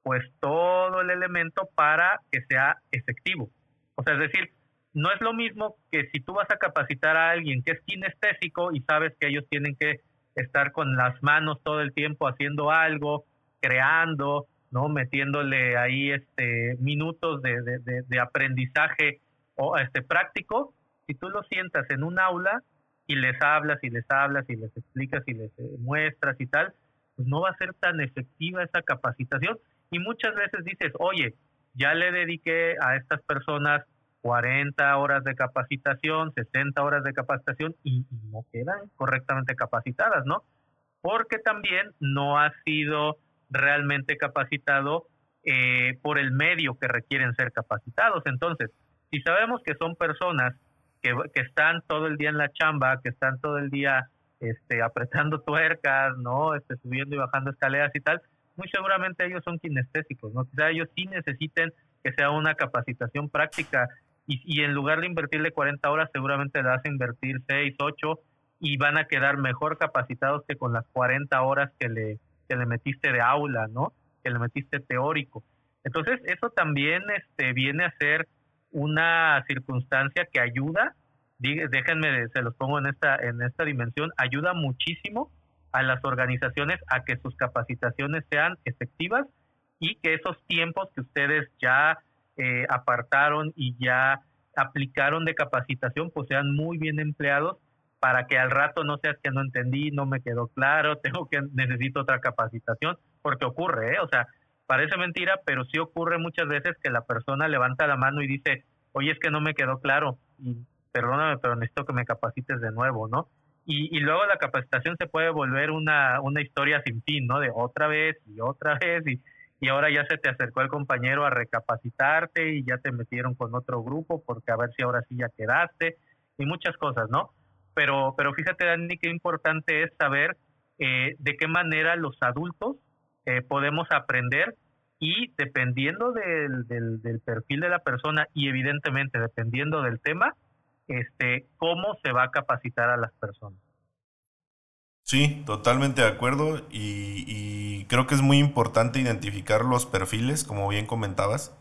pues todo el elemento para que sea efectivo. O sea, es decir, no es lo mismo que si tú vas a capacitar a alguien que es kinestésico y sabes que ellos tienen que estar con las manos todo el tiempo haciendo algo, creando, ¿no? Metiéndole ahí este minutos de, de, de aprendizaje o este práctico. Si tú lo sientas en un aula y les hablas y les hablas y les explicas y les eh, muestras y tal, pues no va a ser tan efectiva esa capacitación. Y muchas veces dices, oye, ya le dediqué a estas personas 40 horas de capacitación, 60 horas de capacitación y, no quedan correctamente capacitadas, ¿no? Porque también no ha sido realmente capacitado eh, por el medio que requieren ser capacitados. Entonces, si sabemos que son personas que, están todo el día en la chamba, que están todo el día este, apretando tuercas, ¿no? Este, subiendo y bajando escaleras y tal, muy seguramente ellos son kinestésicos, ¿no? Quizá ellos sí necesiten que sea una capacitación práctica y, en lugar de invertirle 40 horas, seguramente le vas a invertir 6, 8 y van a quedar mejor capacitados que con las 40 horas que le, que le metiste de aula, ¿no? Que le metiste teórico. Entonces, eso también este, viene a ser una circunstancia que ayuda, déjenme, se los pongo en esta, en esta dimensión, ayuda muchísimo a las organizaciones a que sus capacitaciones sean efectivas y que esos tiempos que ustedes ya eh, apartaron y ya aplicaron de capacitación, pues sean muy bien empleados para que al rato no seas que no entendí, no me quedó claro, tengo que necesito otra capacitación, porque ocurre, ¿eh? o sea, parece mentira, pero sí ocurre muchas veces que la persona levanta la mano y dice, oye, es que no me quedó claro, y perdóname, pero necesito que me capacites de nuevo, ¿no? Y, y luego la capacitación se puede volver una, una historia sin fin, ¿no? De otra vez y otra vez y y ahora ya se te acercó el compañero a recapacitarte y ya te metieron con otro grupo porque a ver si ahora sí ya quedaste y muchas cosas, ¿no? Pero, pero fíjate, Dani, qué importante es saber eh, de qué manera los adultos eh, podemos aprender y dependiendo del, del, del, perfil de la persona y evidentemente dependiendo del tema, este, cómo se va a capacitar a las personas. Sí, totalmente de acuerdo y, creo que es muy importante identificar los perfiles, como bien comentabas.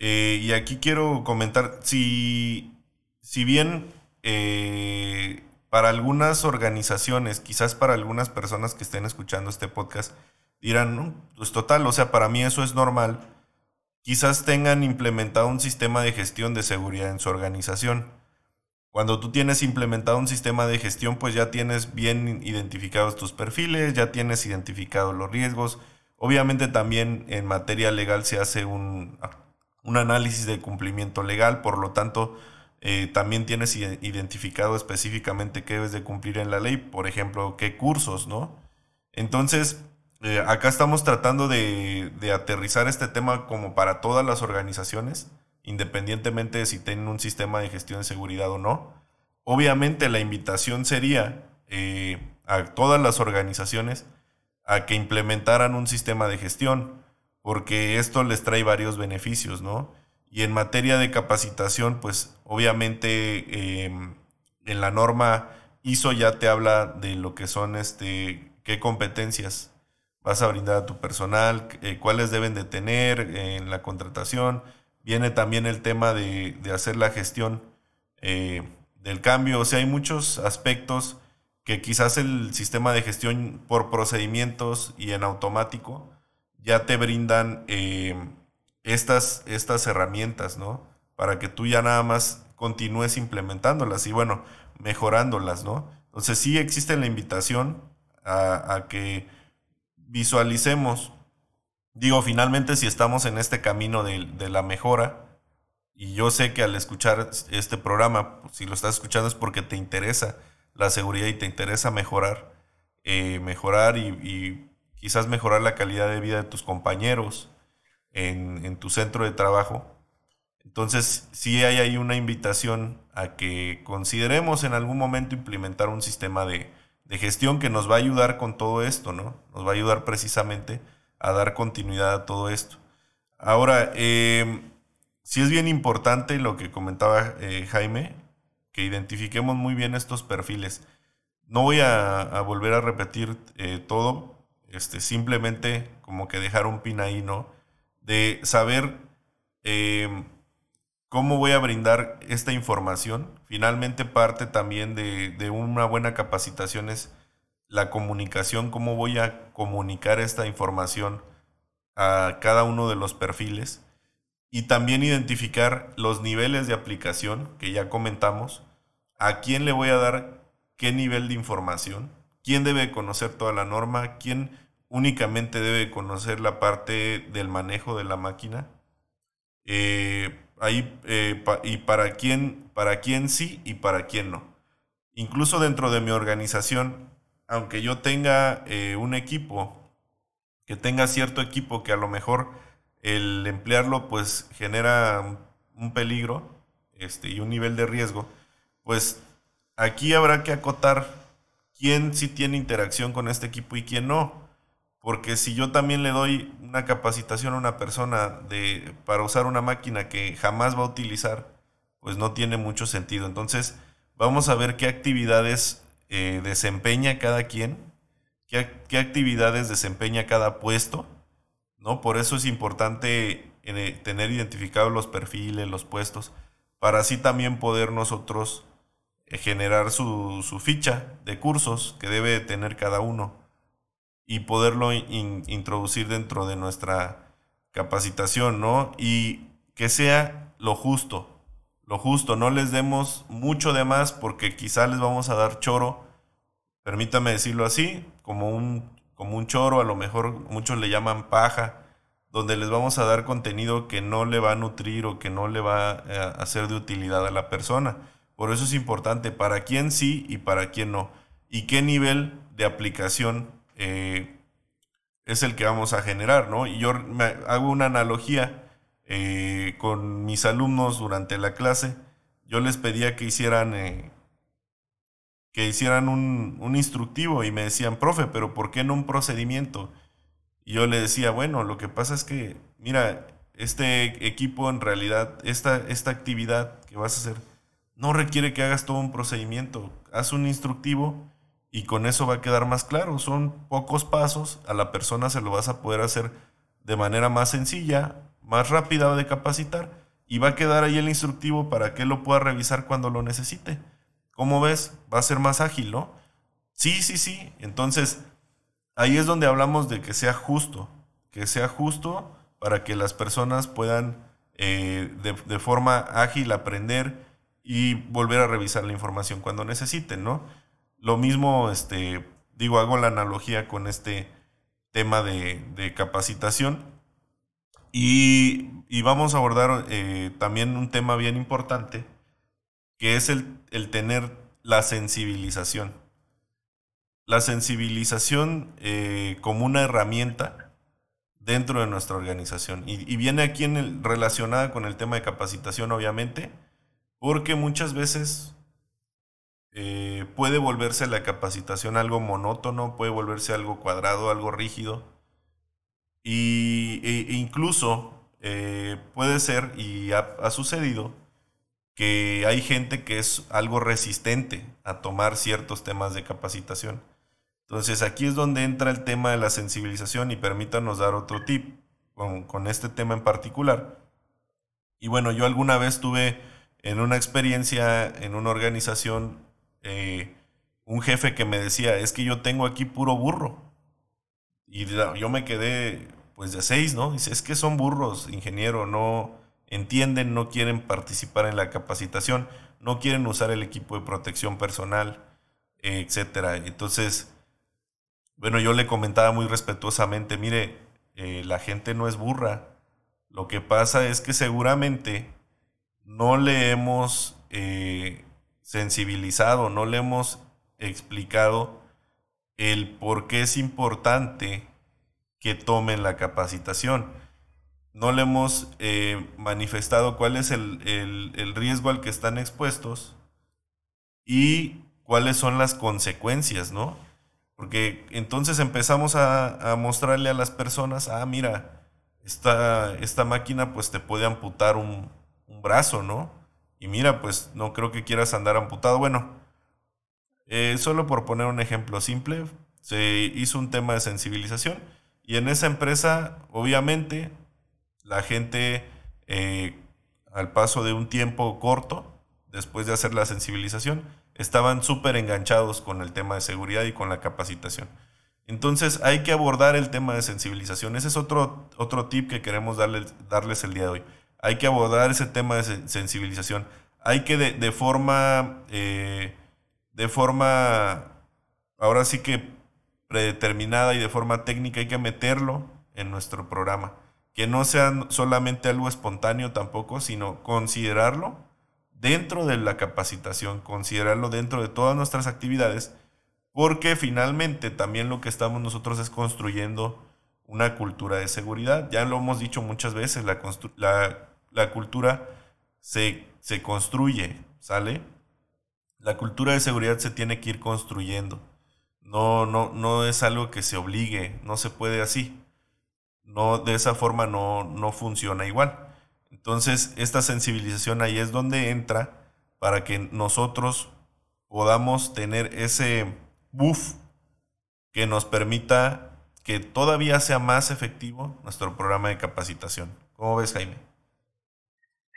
Eh, y aquí quiero comentar, si, si bien eh, para algunas organizaciones, quizás para algunas personas que estén escuchando este podcast, dirán, pues total, o sea, para mí eso es normal, quizás tengan implementado un sistema de gestión de seguridad en su organización cuando tú tienes implementado un sistema de gestión, pues ya tienes bien identificados tus perfiles, ya tienes identificados los riesgos. Obviamente también en materia legal se hace un, análisis de cumplimiento legal, por lo tanto eh, también tienes identificado específicamente qué debes de cumplir en la ley, por ejemplo, qué cursos, ¿no? Entonces, eh, acá estamos tratando de, de aterrizar este tema como para todas las organizaciones independientemente de si tienen un sistema de gestión de seguridad o no. Obviamente la invitación sería eh, a todas las organizaciones a que implementaran un sistema de gestión, porque esto les trae varios beneficios, ¿no? Y en materia de capacitación, pues obviamente em, en la norma ISO ya te habla de lo que son, este, qué competencias vas a brindar a tu personal, eh, cuáles deben de tener en la contratación, Viene también el tema de, hacer la gestión eh, del cambio. O sea, hay muchos aspectos que quizás el sistema de gestión por procedimientos y en automático ya te brindan eh, estas, estas herramientas, ¿no? Para que tú ya nada más continúes implementándolas y bueno, mejorándolas, ¿no? Entonces sí existe la invitación a que visualicemos digo, finalmente si estamos en este camino de, la mejora, y yo sé que al escuchar este programa, si lo estás escuchando es porque te interesa la seguridad y te interesa mejorar, eh, mejorar y, quizás mejorar la calidad de vida de tus compañeros en, tu centro de trabajo. Entonces, sí hay ahí una invitación a que consideremos en algún momento implementar un sistema de, de gestión que nos va a ayudar con todo esto, ¿no? Nos va a ayudar precisamente a dar continuidad a todo esto. Ahora, eh, sí es bien importante lo que comentaba eh, Jaime, que identifiquemos muy bien estos perfiles. No voy a, volver a repetir eh, todo, este, simplemente como que dejar un pin ahí, ¿no? De saber eh, cómo voy a brindar esta información. Finalmente parte también de, de una buena capacitación es la comunicación, cómo voy a comunicar esta información a cada uno de los perfiles y también identificar los niveles de aplicación que ya comentamos, a quién le voy a dar qué nivel de información, quién debe conocer toda la norma, quién únicamente debe conocer la parte del manejo de la máquina, eh, ahí, eh, y para quién, para quién sí y para quién no. Incluso dentro de mi organización, aunque yo tenga eh, un equipo, que tenga cierto equipo que a lo mejor el emplearlo pues genera un peligro este, y un nivel de riesgo, pues aquí habrá que acotar quién sí tiene interacción con este equipo y quién no. Porque si yo también le doy una capacitación a una persona de, para usar una máquina que jamás va a utilizar, pues no tiene mucho sentido. Entonces, vamos a ver qué actividades eh, desempeña cada quien, qué, actividades desempeña cada puesto ¿no? Por eso es importante eh, tener identificados los perfiles, los puestos, para así también poder nosotros eh, generar su, ficha de cursos que debe tener cada uno y poderlo introducir dentro de nuestra capacitación, ¿no? Y que sea lo justo, lo justo, no les demos mucho de más porque quizá les vamos a dar choro, permítame decirlo así, como un como un choro, a lo mejor muchos le llaman paja, donde les vamos a dar contenido que no le va a nutrir o que no le va eh, a hacer de utilidad a la persona. Por eso es importante para quién sí y para quién no. Y qué nivel de aplicación eh, es el que vamos a generar, ¿no? Y yo me hago una analogía eh, con mis alumnos durante la clase. Yo les pedía que hicieran que hicieran un, un, instructivo y me decían, profe, pero ¿por qué no un procedimiento? Y yo le decía, bueno, lo que pasa es que, mira, este equipo en realidad, esta, esta actividad que vas a hacer, no requiere que hagas todo un procedimiento. Haz un instructivo y con eso va a quedar más claro. Son pocos pasos, a la persona se lo vas a poder hacer de manera más sencilla, más rápida de capacitar y va a quedar ahí el instructivo para que lo pueda revisar cuando lo necesite. ¿Cómo ves? Va a ser más ágil, ¿no? Sí, sí, sí. Entonces, ahí es donde hablamos de que sea justo, que sea justo para que las personas puedan eh, de, forma ágil aprender y volver a revisar la información cuando necesiten, ¿no? Lo mismo, este, digo, hago la analogía con este tema de, capacitación y, vamos a abordar eh, también un tema bien importante que es el, tener la sensibilización. La sensibilización eh, como una herramienta dentro de nuestra organización. Y, viene aquí en relacionada con el tema de capacitación, obviamente, porque muchas veces eh, puede volverse la capacitación algo monótono, puede volverse algo cuadrado, algo rígido. Y, e, e incluso eh, puede ser, y ha sucedido, que hay gente que es algo resistente a tomar ciertos temas de capacitación. Entonces aquí es donde entra el tema de la sensibilización y permítanos dar otro tip con, este tema en particular. Y bueno, yo alguna vez tuve en una experiencia en una organización eh, un jefe que me decía, es que yo tengo aquí puro burro. Y yo me quedé pues de seis, ¿no? Dice, es que son burros, ingeniero, no, entienden, no quieren participar en la capacitación, no quieren usar el equipo de protección personal, etcétera. Entonces, bueno, yo le comentaba muy respetuosamente, mire, eh, la gente no es burra. Lo que pasa es que seguramente no le hemos eh, sensibilizado, no le hemos explicado el por qué es importante que tomen la capacitación no le hemos eh, manifestado cuál es el, riesgo al que están expuestos y cuáles son las consecuencias, ¿no? Porque entonces empezamos a, mostrarle a las personas, ah, mira, esta, esta máquina pues te puede amputar un, un, brazo, ¿no? Y mira, pues no creo que quieras andar amputado. Bueno, eh, solo por poner un ejemplo simple, se hizo un tema de sensibilización y en esa empresa, obviamente, la gente eh, al paso de un tiempo corto, después de hacer la sensibilización, estaban súper enganchados con el tema de seguridad y con la capacitación. Entonces hay que abordar el tema de sensibilización. Ese es otro, otro tip que queremos darles, darles el día de hoy. Hay que abordar ese tema de sensibilización. Hay que de, forma, eh, de forma, ahora sí que predeterminada y de forma técnica, hay que meterlo en nuestro programa que no sea solamente algo espontáneo tampoco, sino considerarlo dentro de la capacitación, considerarlo dentro de todas nuestras actividades, porque finalmente también lo que estamos nosotros es construyendo una cultura de seguridad. Ya lo hemos dicho muchas veces, la, la, cultura se, se construye, ¿sale? La cultura de seguridad se tiene que ir construyendo. No, no, no es algo que se obligue, no se puede así no, de esa forma no, no funciona igual. Entonces, esta sensibilización ahí es donde entra para que nosotros podamos tener ese buff que nos permita que todavía sea más efectivo nuestro programa de capacitación. ¿Cómo ves, Jaime?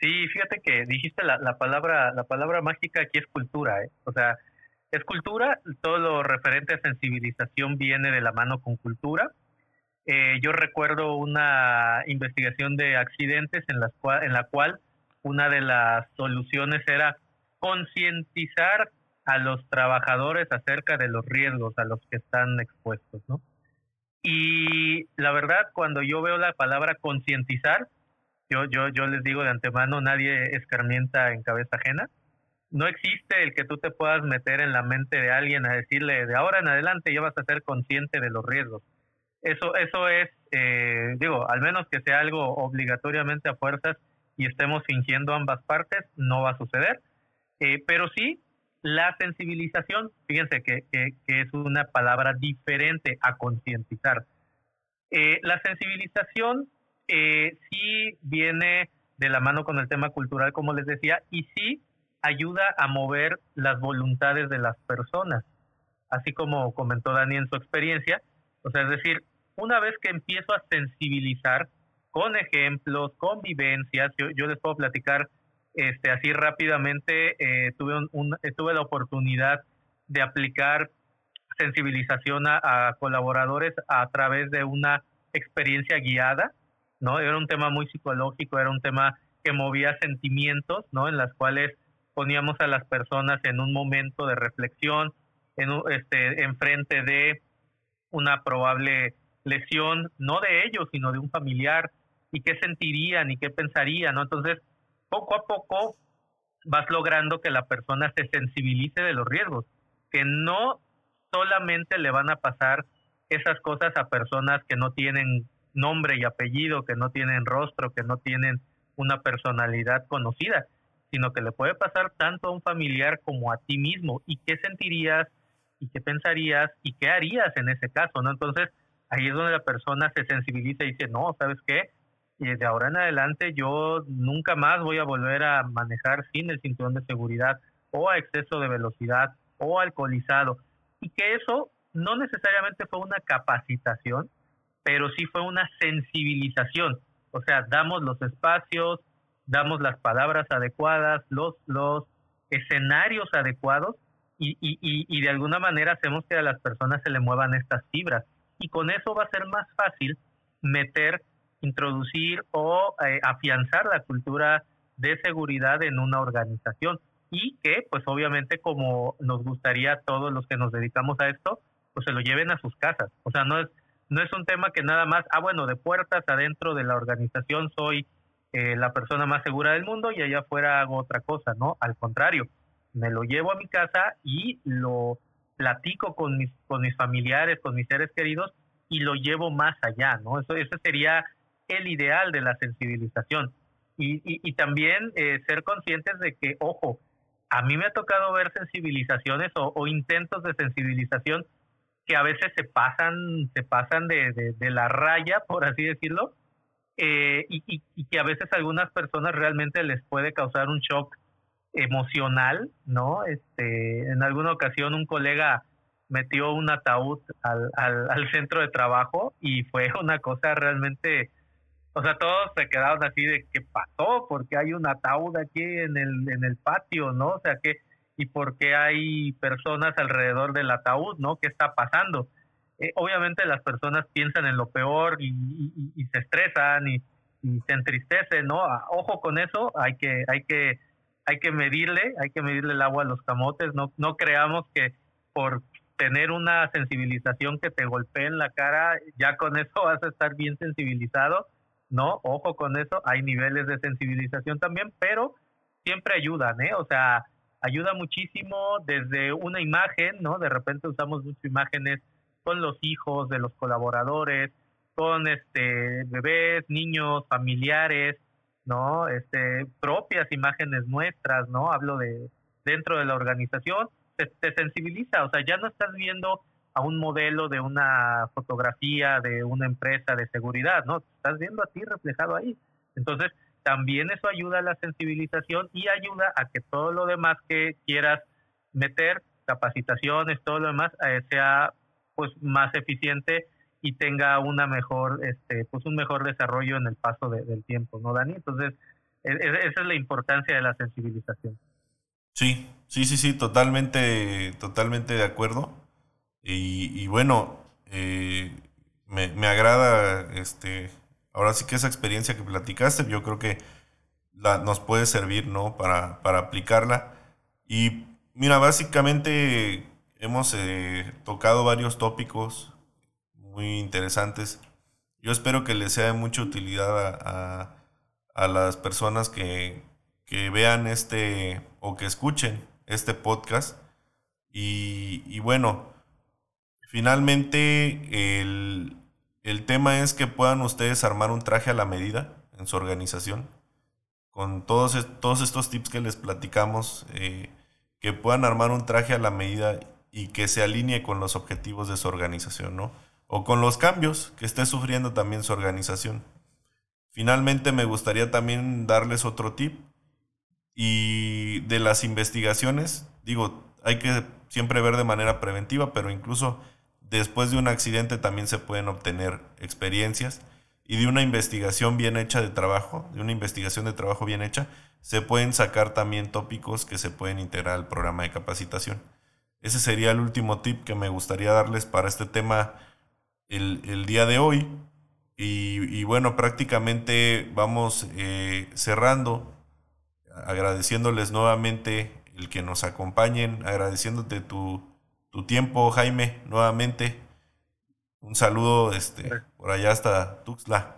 Sí, fíjate que dijiste la, la palabra, la palabra mágica aquí es cultura, ¿eh? O sea, es cultura, todo lo referente a sensibilización viene de la mano con cultura eh, yo recuerdo una investigación de accidentes en, las en la cual una de las soluciones era concientizar a los trabajadores acerca de los riesgos a los que están expuestos, ¿no? Y la verdad, cuando yo veo la palabra concientizar, yo, yo, yo les digo de antemano, nadie escarmienta en cabeza ajena. No existe el que tú te puedas meter en la mente de alguien a decirle, de ahora en adelante ya vas a ser consciente de los riesgos eso, eso es, eh, digo, al menos que sea algo obligatoriamente a fuerzas y estemos fingiendo ambas partes, no va a suceder. Eh, pero sí, la sensibilización, fíjense que, que, es una palabra diferente a concientizar. Eh, la sensibilización sí viene de la mano con el tema cultural, como les decía, y sí ayuda a mover las voluntades de las personas, así como comentó Dani en su experiencia. O sea, es decir, una vez que empiezo a sensibilizar con ejemplos, con vivencias, yo, les puedo platicar este, así rápidamente, eh, tuve, un, tuve la oportunidad de aplicar sensibilización a, colaboradores a través de una experiencia guiada, ¿no? Era un tema muy psicológico, era un tema que movía sentimientos, ¿no? En las cuales poníamos a las personas en un momento de reflexión, en, este, en frente de una probable lesión, no de ellos, sino de un familiar, y qué sentirían y qué pensarían, ¿no? Entonces, poco a poco vas logrando que la persona se sensibilice de los riesgos, que no solamente le van a pasar esas cosas a personas que no tienen nombre y apellido, que no tienen rostro, que no tienen una personalidad conocida, sino que le puede pasar tanto a un familiar como a ti mismo. ¿Y qué sentirías y qué pensarías y qué harías en ese caso? Entonces, ahí es donde la persona se sensibiliza y dice, no, ¿sabes qué? Y de ahora en adelante yo nunca más voy a volver a manejar sin el cinturón de seguridad o a exceso de velocidad o alcoholizado. Y que eso no necesariamente fue una capacitación, pero sí fue una sensibilización. O sea, damos los espacios, damos las palabras adecuadas, los, los escenarios adecuados y, y, y de alguna manera hacemos que a las personas se le muevan estas fibras y con eso va a ser más fácil meter, introducir o eh, afianzar la cultura de seguridad en una organización y que pues obviamente como nos gustaría a todos los que nos dedicamos a esto, pues se lo lleven a sus casas. O sea, no es no es un tema que nada más, ah bueno, de puertas adentro de la organización soy eh, la persona más segura del mundo y allá afuera hago otra cosa, ¿no? Al contrario, me lo llevo a mi casa y lo platico con mis, con mis familiares, con mis seres queridos y lo llevo más allá, ¿no? Eso, ese sería el ideal de la sensibilización. Y, y, también eh, ser conscientes de que, ojo, a mí me ha tocado ver sensibilizaciones o, intentos de sensibilización que a veces se pasan, se pasan de, de, la raya, por así decirlo, eh, y, que a veces a algunas personas realmente les puede causar un shock emocional, ¿no? Este, en alguna ocasión un colega metió un ataúd al, al, al centro de trabajo y fue una cosa realmente o sea, todos se quedaron así de qué pasó, porque hay un ataúd aquí en el, en el patio, ¿no? O sea, que y por qué hay personas alrededor del ataúd, ¿no? ¿Qué está pasando? Eh, obviamente las personas piensan en lo peor y, se estresan y, se entristecen, ¿no? Ah, ojo con eso, hay que, hay que, hay que medirle, hay que medirle el agua a los camotes, no, no creamos que por tener una sensibilización que te golpee en la cara, ya con eso vas a estar bien sensibilizado ¿no? Ojo con eso, hay niveles de sensibilización también, pero siempre ayudan, ¿eh? O sea, ayuda muchísimo desde una imagen, ¿no? De repente usamos muchas imágenes con los hijos de los colaboradores, con este bebés, niños, familiares, ¿no? Este propias imágenes nuestras, ¿no? Hablo de dentro de la organización, te, sensibiliza, o sea, ya no estás viendo a un modelo de una fotografía de una empresa de seguridad, ¿no? Estás viendo a ti reflejado ahí. Entonces, también eso ayuda a la sensibilización y ayuda a que todo lo demás que quieras meter, capacitaciones, todo lo demás, eh, sea pues más eficiente y tenga una mejor, este, pues un mejor desarrollo en el paso del tiempo, ¿no, Dani? Entonces, e, e, esa es la importancia de la sensibilización. Sí, sí, sí, sí, totalmente, totalmente de acuerdo. Y, bueno, eh, me, me, agrada, este, ahora sí que esa experiencia que platicaste, yo creo que nos puede servir, ¿no? Para, aplicarla. Y mira, básicamente hemos eh, tocado varios tópicos muy interesantes. Yo espero que les sea de mucha utilidad a, las personas que, que, vean este o que escuchen este podcast. Y, y bueno, Finalmente, el, tema es que puedan ustedes armar un traje a la medida en su organización. Con todos, todos estos tips que les platicamos, eh, que puedan armar un traje a la medida y que se alinee con los objetivos de su organización, ¿no? O con los cambios que esté sufriendo también su organización. Finalmente me gustaría también darles otro tip. Y de las investigaciones, digo, hay que siempre ver de manera preventiva, pero incluso después de un accidente también se pueden obtener experiencias y de una investigación bien hecha de trabajo, de una investigación de trabajo bien hecha, se pueden sacar también tópicos que se pueden integrar al programa de capacitación. Ese sería el último tip que me gustaría darles para este tema el, día de hoy. Y, bueno, prácticamente vamos eh, cerrando, agradeciéndoles nuevamente el que nos acompañen, agradeciéndote tu, tu tiempo, Jaime, nuevamente. Un saludo este, por allá hasta Tuxtla.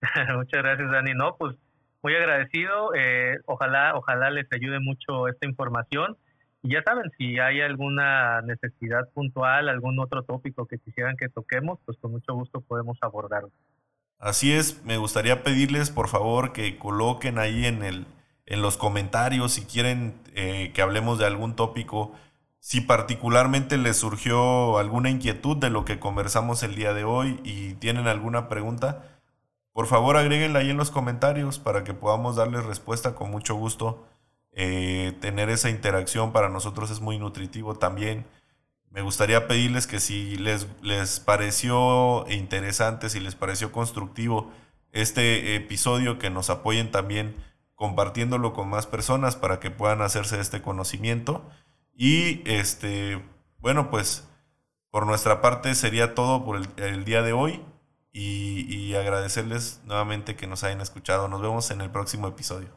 Muchas gracias, Dani. No, pues muy agradecido. Eh, ojalá, ojalá les ayude mucho esta información. Y ya saben, si hay alguna necesidad puntual, algún otro tópico que quisieran que toquemos, pues con mucho gusto podemos abordarlo. Así es, me gustaría pedirles por favor que coloquen ahí en, el, en los comentarios si quieren eh, que hablemos de algún tópico si particularmente les surgió alguna inquietud de lo que conversamos el día de hoy y tienen alguna pregunta, por favor agréguenla ahí en los comentarios para que podamos darles respuesta con mucho gusto. Eh, tener esa interacción para nosotros es muy nutritivo también. Me gustaría pedirles que si les, les pareció interesante, si les pareció constructivo este episodio, que nos apoyen también compartiéndolo con más personas para que puedan hacerse este conocimiento. Y este, bueno, pues por nuestra parte sería todo por el, día de hoy y, agradecerles nuevamente que nos hayan escuchado. Nos vemos en el próximo episodio.